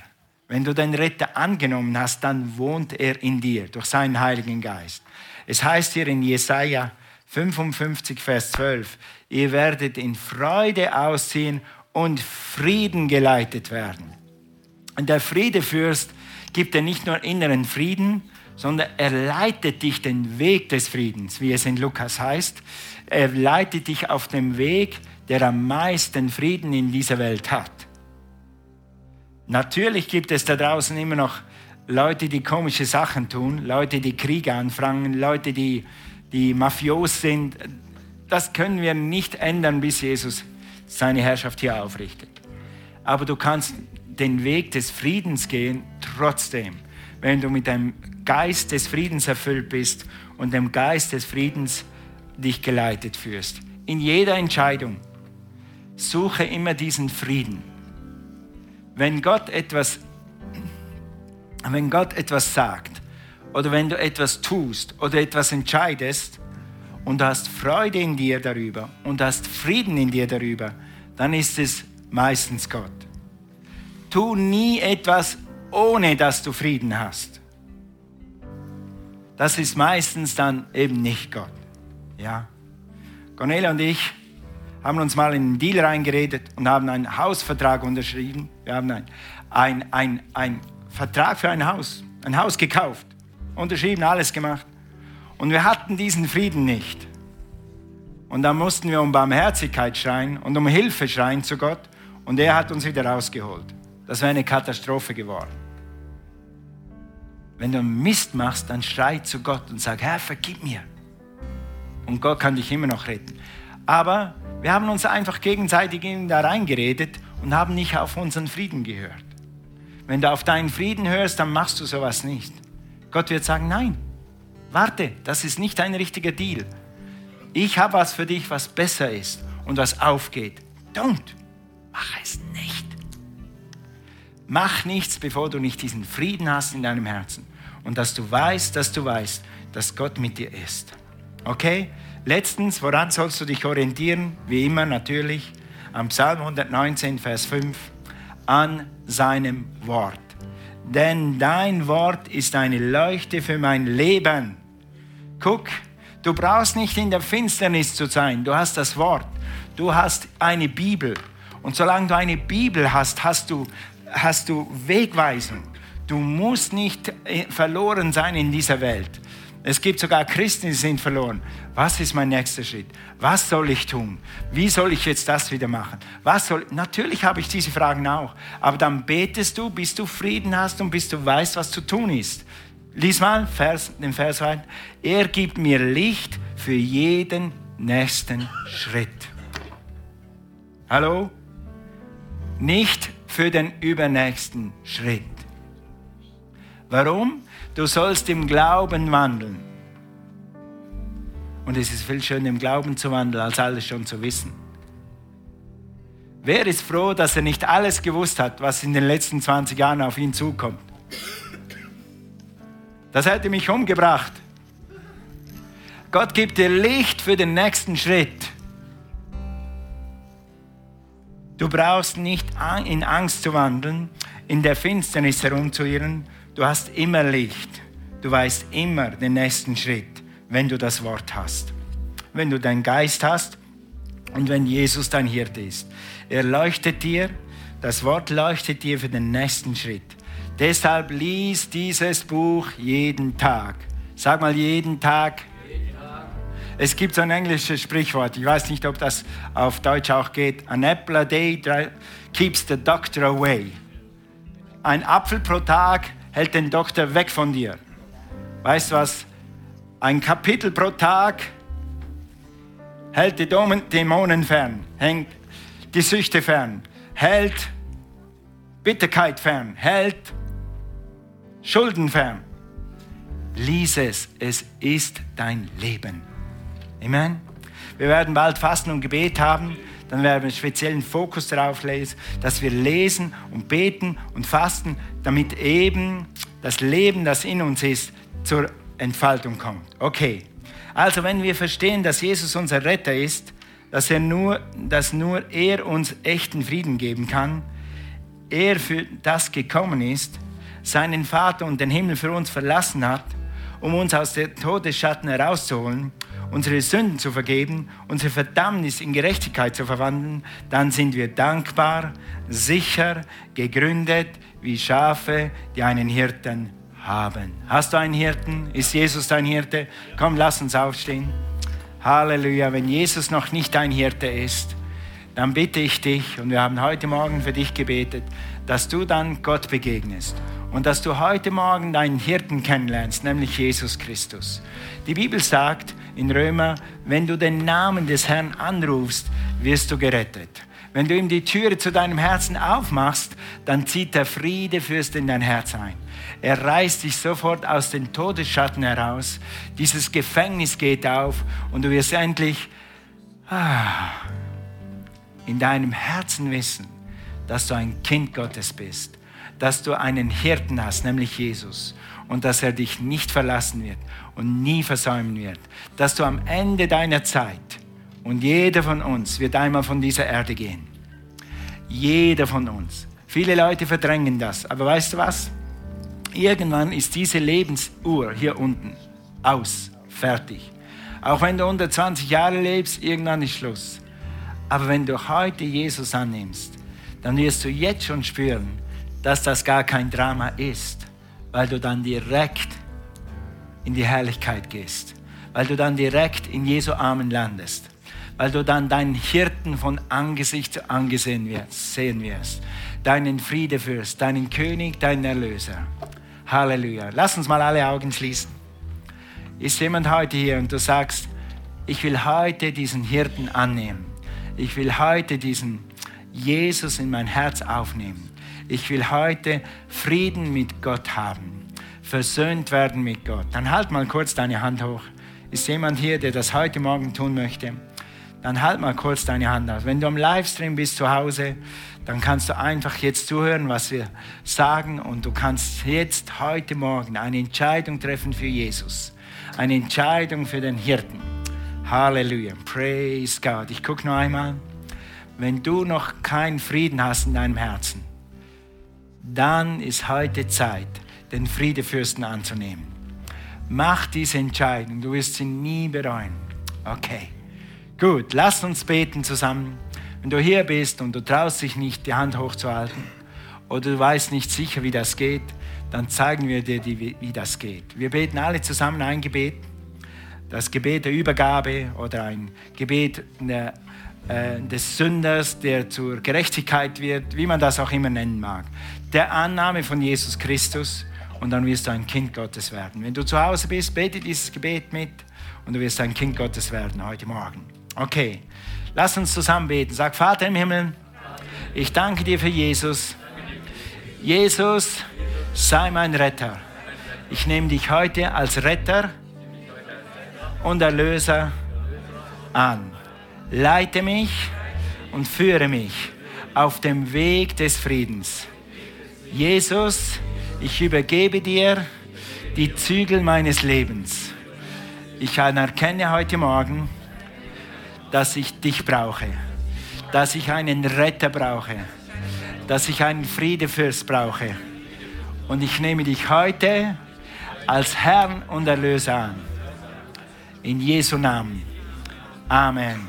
Wenn du den Retter angenommen hast, dann wohnt er in dir durch seinen Heiligen Geist. Es heißt hier in Jesaja 55, Vers 12, ihr werdet in Freude ausziehen und Frieden geleitet werden. Und der Friedefürst gibt dir nicht nur inneren Frieden, sondern er leitet dich den Weg des Friedens, wie es in Lukas heißt. Er leitet dich auf dem Weg, der am meisten Frieden in dieser Welt hat. Natürlich gibt es da draußen immer noch Leute, die komische Sachen tun, Leute, die Kriege anfangen, Leute, die, die mafios sind. Das können wir nicht ändern, bis Jesus seine Herrschaft hier aufrichtet. Aber du kannst den Weg des Friedens gehen, trotzdem, wenn du mit dem Geist des Friedens erfüllt bist und dem Geist des Friedens dich geleitet führst. In jeder Entscheidung suche immer diesen Frieden wenn Gott etwas, wenn Gott etwas sagt oder wenn du etwas tust oder etwas entscheidest und du hast Freude in dir darüber und hast Frieden in dir darüber, dann ist es meistens Gott. Tu nie etwas, ohne dass du Frieden hast. Das ist meistens dann eben nicht Gott. Ja. Cornelia und ich haben uns mal in einen Deal reingeredet und haben einen Hausvertrag unterschrieben. Wir haben einen ein, ein, Vertrag für ein Haus, ein Haus gekauft, unterschrieben, alles gemacht. Und wir hatten diesen Frieden nicht. Und dann mussten wir um Barmherzigkeit schreien und um Hilfe schreien zu Gott. Und er hat uns wieder rausgeholt. Das wäre eine Katastrophe geworden. Wenn du Mist machst, dann schrei zu Gott und sag, Herr, vergib mir. Und Gott kann dich immer noch retten. Aber wir haben uns einfach gegenseitig da reingeredet und haben nicht auf unseren Frieden gehört. Wenn du auf deinen Frieden hörst, dann machst du sowas nicht. Gott wird sagen, nein, warte, das ist nicht ein richtiger Deal. Ich habe was für dich, was besser ist und was aufgeht. Don't. Mach es nicht. Mach nichts, bevor du nicht diesen Frieden hast in deinem Herzen und dass du weißt, dass du weißt, dass Gott mit dir ist. Okay? Letztens, woran sollst du dich orientieren? Wie immer natürlich am Psalm 119, Vers 5, an seinem Wort. Denn dein Wort ist eine Leuchte für mein Leben. Guck, du brauchst nicht in der Finsternis zu sein. Du hast das Wort. Du hast eine Bibel. Und solange du eine Bibel hast, hast du, hast du Wegweisung. Du musst nicht äh, verloren sein in dieser Welt. Es gibt sogar Christen, die sind verloren. Was ist mein nächster Schritt? Was soll ich tun? Wie soll ich jetzt das wieder machen? Was soll, natürlich habe ich diese Fragen auch. Aber dann betest du, bis du Frieden hast und bis du weißt, was zu tun ist. Lies mal Vers, den Vers weiter. Er gibt mir Licht für jeden nächsten Schritt. Hallo? Nicht für den übernächsten Schritt. Warum? Du sollst im Glauben wandeln. Und es ist viel schöner, im Glauben zu wandeln, als alles schon zu wissen. Wer ist froh, dass er nicht alles gewusst hat, was in den letzten 20 Jahren auf ihn zukommt? Das hätte mich umgebracht. Gott gibt dir Licht für den nächsten Schritt. Du brauchst nicht in Angst zu wandeln, in der Finsternis herumzuirren. Du hast immer Licht. Du weißt immer den nächsten Schritt, wenn du das Wort hast. Wenn du deinen Geist hast und wenn Jesus dein Hirte ist. Er leuchtet dir, das Wort leuchtet dir für den nächsten Schritt. Deshalb lies dieses Buch jeden Tag. Sag mal jeden Tag. Es gibt so ein englisches Sprichwort, ich weiß nicht, ob das auf Deutsch auch geht. An apple a day keeps the doctor away. Ein Apfel pro Tag hält den Doktor weg von dir. Weißt du was? Ein Kapitel pro Tag hält die Dämonen fern, hängt die Süchte fern, hält Bitterkeit fern, hält Schulden fern. Lies es, es ist dein Leben. Amen. Wir werden bald Fasten und Gebet haben. Dann werden wir einen speziellen Fokus darauf lesen, dass wir lesen und beten und fasten, damit eben das Leben, das in uns ist, zur Entfaltung kommt. Okay. Also wenn wir verstehen, dass Jesus unser Retter ist, dass, er nur, dass nur er uns echten Frieden geben kann, er für das gekommen ist, seinen Vater und den Himmel für uns verlassen hat, um uns aus der Todesschatten herauszuholen, unsere Sünden zu vergeben, unsere Verdammnis in Gerechtigkeit zu verwandeln, dann sind wir dankbar, sicher, gegründet wie Schafe, die einen Hirten haben. Hast du einen Hirten? Ist Jesus dein Hirte? Komm, lass uns aufstehen. Halleluja. Wenn Jesus noch nicht dein Hirte ist, dann bitte ich dich, und wir haben heute Morgen für dich gebetet, dass du dann Gott begegnest und dass du heute Morgen deinen Hirten kennenlernst, nämlich Jesus Christus. Die Bibel sagt in Römer, wenn du den Namen des Herrn anrufst, wirst du gerettet. Wenn du ihm die Türe zu deinem Herzen aufmachst, dann zieht der Friedefürst in dein Herz ein. Er reißt dich sofort aus den Todesschatten heraus. Dieses Gefängnis geht auf und du wirst endlich ah, in deinem Herzen wissen, dass du ein Kind Gottes bist, dass du einen Hirten hast, nämlich Jesus, und dass er dich nicht verlassen wird und nie versäumen wird, dass du am Ende deiner Zeit, und jeder von uns wird einmal von dieser Erde gehen, jeder von uns, viele Leute verdrängen das, aber weißt du was? Irgendwann ist diese Lebensuhr hier unten aus, fertig. Auch wenn du unter 20 Jahre lebst, irgendwann ist Schluss. Aber wenn du heute Jesus annimmst, dann wirst du jetzt schon spüren, dass das gar kein Drama ist, weil du dann direkt in die Herrlichkeit gehst, weil du dann direkt in Jesu Armen landest, weil du dann deinen Hirten von Angesicht zu Angesicht sehen wirst, deinen Friede führst, deinen König, deinen Erlöser. Halleluja. Lass uns mal alle Augen schließen. Ist jemand heute hier und du sagst, ich will heute diesen Hirten annehmen. Ich will heute diesen Jesus in mein Herz aufnehmen. Ich will heute Frieden mit Gott haben, versöhnt werden mit Gott. Dann halt mal kurz deine Hand hoch. Ist jemand hier, der das heute Morgen tun möchte? Dann halt mal kurz deine Hand aus. Wenn du am Livestream bist zu Hause, dann kannst du einfach jetzt zuhören, was wir sagen und du kannst jetzt heute Morgen eine Entscheidung treffen für Jesus. Eine Entscheidung für den Hirten. Halleluja. Praise God. Ich gucke noch einmal. Wenn du noch keinen Frieden hast in deinem Herzen, dann ist heute Zeit, den Friedefürsten anzunehmen. Mach diese Entscheidung, du wirst sie nie bereuen. Okay, gut, lass uns beten zusammen. Wenn du hier bist und du traust dich nicht, die Hand hochzuhalten oder du weißt nicht sicher, wie das geht, dann zeigen wir dir, wie das geht. Wir beten alle zusammen ein Gebet das Gebet der Übergabe oder ein Gebet der, äh, des Sünders, der zur Gerechtigkeit wird, wie man das auch immer nennen mag. Der Annahme von Jesus Christus und dann wirst du ein Kind Gottes werden. Wenn du zu Hause bist, bete dieses Gebet mit und du wirst ein Kind Gottes werden heute Morgen. Okay, lass uns zusammen beten. Sag, Vater im Himmel, ich danke dir für Jesus. Jesus, sei mein Retter. Ich nehme dich heute als Retter und Erlöser an. Leite mich und führe mich auf dem Weg des Friedens. Jesus, ich übergebe dir die Zügel meines Lebens. Ich anerkenne heute Morgen, dass ich dich brauche, dass ich einen Retter brauche, dass ich einen Friedefürst brauche. Und ich nehme dich heute als Herrn und Erlöser an. In Jesu Namen. Amen.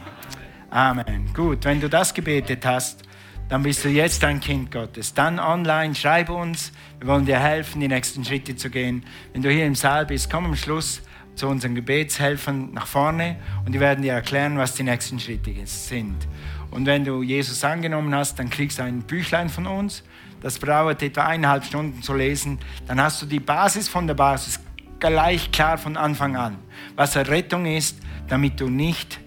Amen. Gut, wenn du das gebetet hast, dann bist du jetzt ein Kind Gottes. Dann online, schreib uns. Wir wollen dir helfen, die nächsten Schritte zu gehen. Wenn du hier im Saal bist, komm am Schluss zu unseren Gebetshelfern nach vorne und die werden dir erklären, was die nächsten Schritte sind. Und wenn du Jesus angenommen hast, dann kriegst du ein Büchlein von uns. Das dauert etwa eineinhalb Stunden zu lesen. Dann hast du die Basis von der Basis gleich klar von Anfang an, was Errettung ist, damit du nicht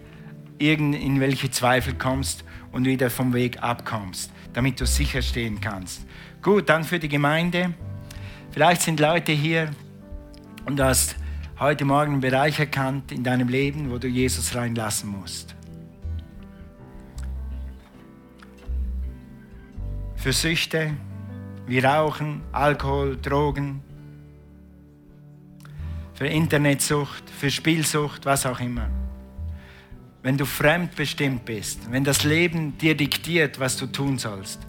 in welche Zweifel kommst und wieder vom Weg abkommst, damit du sicher stehen kannst. Gut, dann für die Gemeinde. Vielleicht sind Leute hier und du hast heute Morgen einen Bereich erkannt in deinem Leben, wo du Jesus reinlassen musst. Für Süchte wie Rauchen, Alkohol, Drogen, für Internetsucht, für Spielsucht, was auch immer wenn du fremdbestimmt bist, wenn das Leben dir diktiert, was du tun sollst,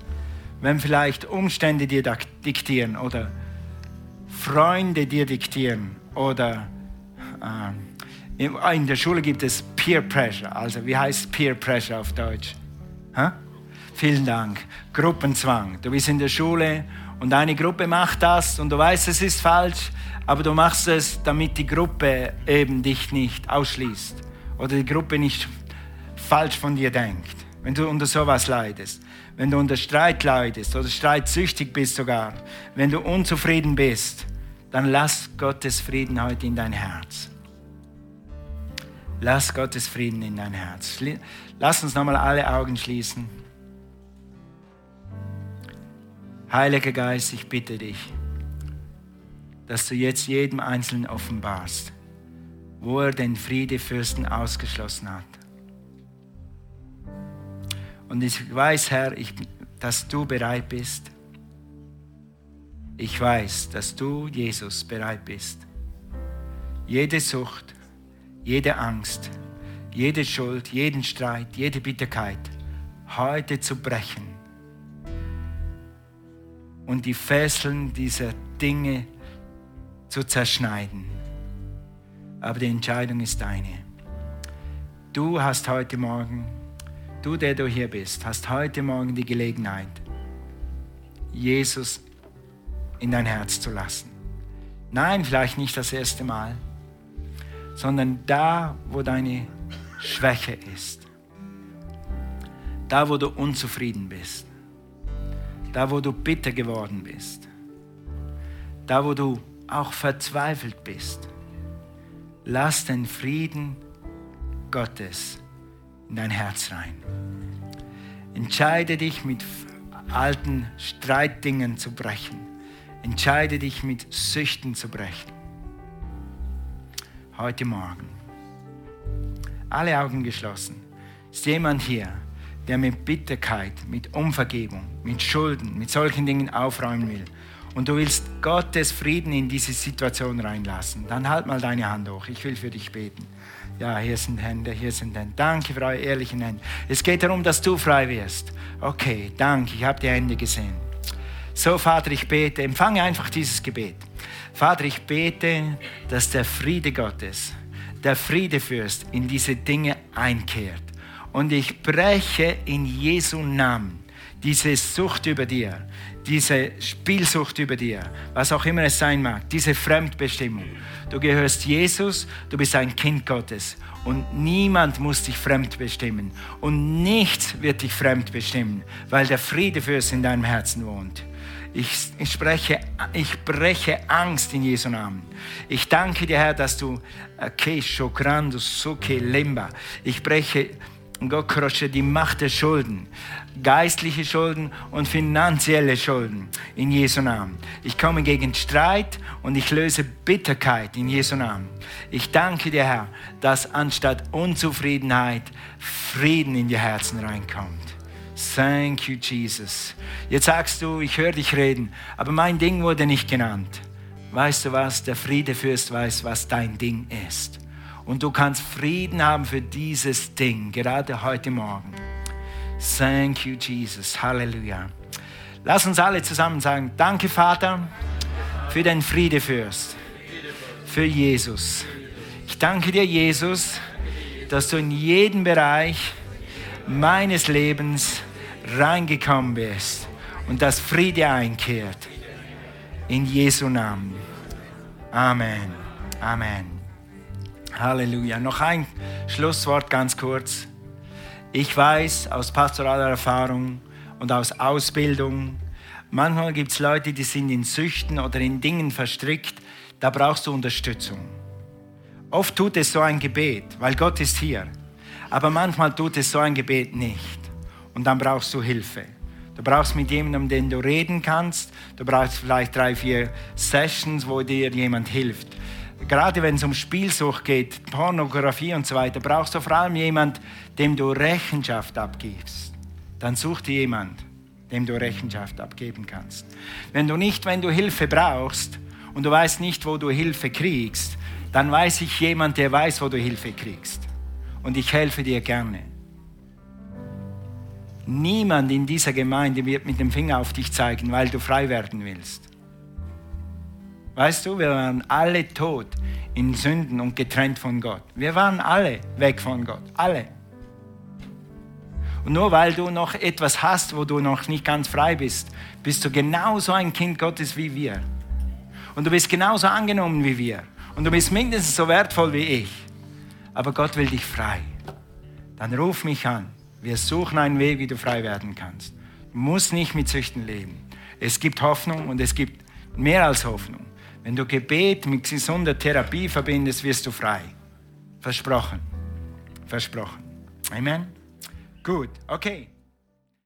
wenn vielleicht Umstände dir diktieren oder Freunde dir diktieren oder in der Schule gibt es Peer Pressure, also wie heißt Peer Pressure auf Deutsch? Ha? Vielen Dank. Gruppenzwang. Du bist in der Schule und eine Gruppe macht das und du weißt, es ist falsch, aber du machst es, damit die Gruppe eben dich nicht ausschließt oder die Gruppe nicht falsch von dir denkt, wenn du unter sowas leidest, wenn du unter Streit leidest oder streitsüchtig bist sogar, wenn du unzufrieden bist, dann lass Gottes Frieden heute in dein Herz. Lass Gottes Frieden in dein Herz. Lass uns nochmal alle Augen schließen. Heiliger Geist, ich bitte dich, dass du jetzt jedem Einzelnen offenbarst wo er den Friedefürsten ausgeschlossen hat. Und ich weiß, Herr, ich, dass du bereit bist. Ich weiß, dass du, Jesus, bereit bist. Jede Sucht, jede Angst, jede Schuld, jeden Streit, jede Bitterkeit heute zu brechen und die Fesseln dieser Dinge zu zerschneiden aber die Entscheidung ist deine. Du hast heute Morgen, du, der du hier bist, hast heute Morgen die Gelegenheit, Jesus in dein Herz zu lassen. Nein, vielleicht nicht das erste Mal, sondern da, wo deine Schwäche ist, da, wo du unzufrieden bist, da, wo du bitter geworden bist, da, wo du auch verzweifelt bist lass den Frieden Gottes in dein Herz rein. Entscheide dich mit alten Streitdingen zu brechen. Entscheide dich mit Süchten zu brechen. Heute Morgen. Alle Augen geschlossen. Ist jemand hier, der mit Bitterkeit, mit Unvergebung, mit Schulden, mit solchen Dingen aufräumen will? und du willst Gottes Frieden in diese Situation reinlassen, dann halt mal deine Hand hoch. Ich will für dich beten. Ja, hier sind Hände, hier sind Hände. Danke für eure ehrlichen Hände. Es geht darum, dass du frei wirst. Okay, danke, ich habe die Hände gesehen. So, Vater, ich bete, empfange einfach dieses Gebet. Vater, ich bete, dass der Friede Gottes, der Friedefürst in diese Dinge einkehrt. Und ich breche in Jesu Namen diese Sucht über dir, diese Spielsucht über dir, was auch immer es sein mag, diese Fremdbestimmung. Du gehörst Jesus, du bist ein Kind Gottes und niemand muss dich fremd bestimmen und nichts wird dich fremd bestimmen, weil der Friede für es in deinem Herzen wohnt. Ich, spreche, ich breche Angst in Jesu Namen. Ich danke dir, Herr, dass du ich breche die Macht der Schulden, geistliche Schulden und finanzielle Schulden in Jesu Namen. Ich komme gegen Streit und ich löse Bitterkeit in Jesu Namen. Ich danke dir, Herr, dass anstatt Unzufriedenheit Frieden in die Herzen reinkommt. Thank you, Jesus. Jetzt sagst du, ich höre dich reden, aber mein Ding wurde nicht genannt. Weißt du was? Der Friedefürst weiß, was dein Ding ist. Und du kannst Frieden haben für dieses Ding, gerade heute Morgen. Thank you, Jesus. Halleluja. Lass uns alle zusammen sagen, danke Vater für den Friedefürst, für Jesus. Ich danke dir, Jesus, dass du in jeden Bereich meines Lebens reingekommen bist und dass Friede einkehrt. In Jesu Namen. Amen. Amen. Halleluja. Noch ein Schlusswort ganz kurz. Ich weiß aus pastoraler Erfahrung und aus Ausbildung, manchmal gibt es Leute, die sind in Süchten oder in Dingen verstrickt, da brauchst du Unterstützung. Oft tut es so ein Gebet, weil Gott ist hier. Aber manchmal tut es so ein Gebet nicht. Und dann brauchst du Hilfe. Du brauchst mit jemandem, den du reden kannst. Du brauchst vielleicht drei, vier Sessions, wo dir jemand hilft gerade wenn es um Spielsucht geht, Pornografie und so weiter, brauchst du vor allem jemand, dem du Rechenschaft abgibst. Dann such dir jemand, dem du Rechenschaft abgeben kannst. Wenn du nicht, wenn du Hilfe brauchst und du weißt nicht, wo du Hilfe kriegst, dann weiß ich jemand, der weiß, wo du Hilfe kriegst. Und ich helfe dir gerne. Niemand in dieser Gemeinde wird mit dem Finger auf dich zeigen, weil du frei werden willst. Weißt du, wir waren alle tot in Sünden und getrennt von Gott. Wir waren alle weg von Gott. Alle. Und nur weil du noch etwas hast, wo du noch nicht ganz frei bist, bist du genauso ein Kind Gottes wie wir. Und du bist genauso angenommen wie wir. Und du bist mindestens so wertvoll wie ich. Aber Gott will dich frei. Dann ruf mich an. Wir suchen einen Weg, wie du frei werden kannst. Du musst nicht mit Süchten leben. Es gibt Hoffnung und es gibt mehr als Hoffnung. Wenn du Gebet mit gesunder Therapie verbindest, wirst du frei. Versprochen. Versprochen. Amen. Gut, okay.